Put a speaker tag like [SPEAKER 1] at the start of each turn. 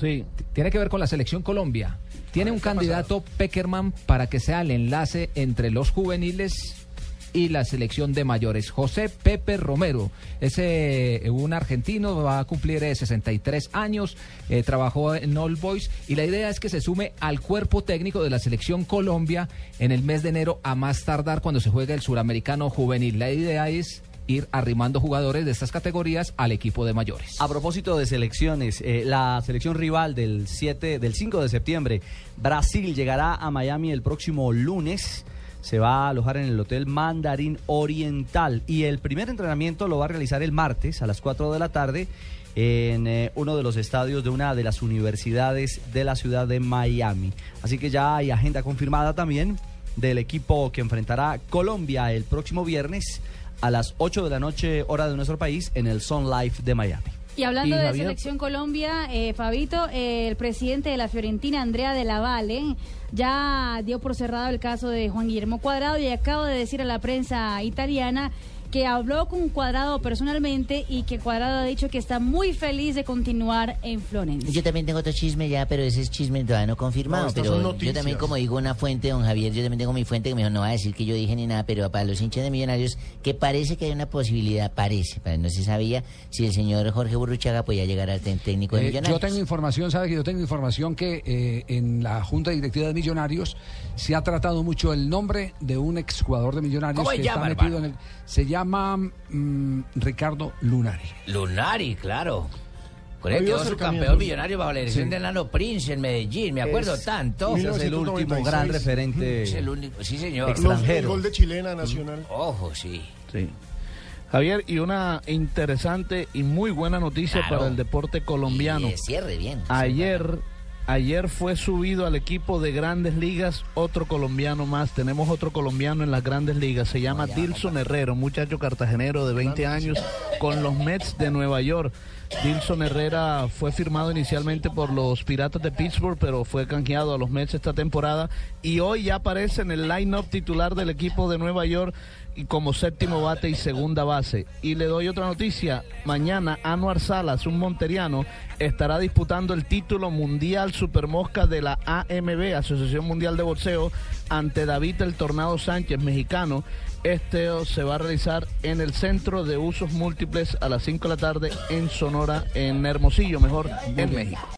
[SPEAKER 1] Sí. Tiene que ver con la selección Colombia. Tiene un candidato Peckerman para que sea el enlace entre los juveniles y la selección de mayores. José Pepe Romero es eh, un argentino, va a cumplir eh, 63 años, eh, trabajó en All Boys y la idea es que se sume al cuerpo técnico de la selección Colombia en el mes de enero a más tardar cuando se juegue el suramericano juvenil. La idea es ir arrimando jugadores de estas categorías al equipo de mayores.
[SPEAKER 2] A propósito de selecciones, eh, la selección rival del 7, del 5 de septiembre, Brasil llegará a Miami el próximo lunes. Se va a alojar en el Hotel Mandarín Oriental y el primer entrenamiento lo va a realizar el martes a las 4 de la tarde en eh, uno de los estadios de una de las universidades de la ciudad de Miami. Así que ya hay agenda confirmada también del equipo que enfrentará Colombia el próximo viernes a las 8 de la noche hora de nuestro país en el Sun Life de Miami.
[SPEAKER 3] Y hablando
[SPEAKER 2] Y
[SPEAKER 3] de
[SPEAKER 2] Javier-
[SPEAKER 3] Selección Colombia, eh, Fabito, eh, el presidente de la Fiorentina, Andrea de la Valle, ya dio por cerrado el caso de Juan Guillermo Cuadrado y acaba de decir a la prensa italiana que habló con Cuadrado personalmente y que Cuadrado ha dicho que está muy feliz de continuar en Florencia.
[SPEAKER 4] Yo también tengo otro chisme ya, pero ese es chisme todavía no confirmado.
[SPEAKER 5] No,
[SPEAKER 4] pero yo también, como digo una fuente, don Javier, yo también tengo mi fuente que me dijo, no va a decir que yo dije ni nada, pero para los hinchas de millonarios, que parece que hay una posibilidad, parece, pero no se sabía si el señor Jorge Burruchaga podía llegar al técnico de
[SPEAKER 5] Eh,
[SPEAKER 4] millonarios.
[SPEAKER 5] yo tengo información, sabe que yo tengo información que eh, en la Junta Directiva de Millonarios se ha tratado mucho el nombre de un exjugador de Millonarios
[SPEAKER 6] ¿Cómo se
[SPEAKER 5] que
[SPEAKER 6] llama,
[SPEAKER 5] está metido
[SPEAKER 6] hermano?
[SPEAKER 5] en el. Se llama mm, Ricardo Lunari.
[SPEAKER 6] Lunari, claro. Con
[SPEAKER 5] habido
[SPEAKER 6] quedó campeón millonario bajo la dirección
[SPEAKER 5] Sí.
[SPEAKER 6] de Nano Prince en Medellín, me acuerdo
[SPEAKER 2] Es-
[SPEAKER 6] tanto.
[SPEAKER 2] ese es el último
[SPEAKER 7] 1996.
[SPEAKER 2] gran referente
[SPEAKER 6] Es el único, sí señor.
[SPEAKER 2] extranjero.
[SPEAKER 7] El gol de chilena nacional.
[SPEAKER 6] Ojo, sí.
[SPEAKER 8] Sí. Javier, y una interesante y muy buena noticia
[SPEAKER 6] Claro.
[SPEAKER 8] para el deporte colombiano.
[SPEAKER 4] Y cierre, bien.
[SPEAKER 8] Ayer, ayer fue subido al equipo de grandes ligas otro colombiano más. Tenemos otro colombiano en las grandes ligas. Se llama Dilson Herrero, muchacho cartagenero de 20 años con los Mets de Nueva York. Dilson Herrera fue firmado inicialmente por los Piratas de Pittsburgh, pero fue canjeado a los Mets esta temporada y hoy ya aparece en el line-up titular del equipo de Nueva York y como séptimo bate y segunda base. Y le doy otra noticia, mañana Anuar Salas, un monteriano, estará disputando el título mundial supermosca de la AMB, Asociación Mundial de Boxeo, ante David el Tornado Sánchez, mexicano. Este se va a realizar en el Centro de Usos Múltiples a las 5 de la tarde en Sonora, en Hermosillo, mejor, en México.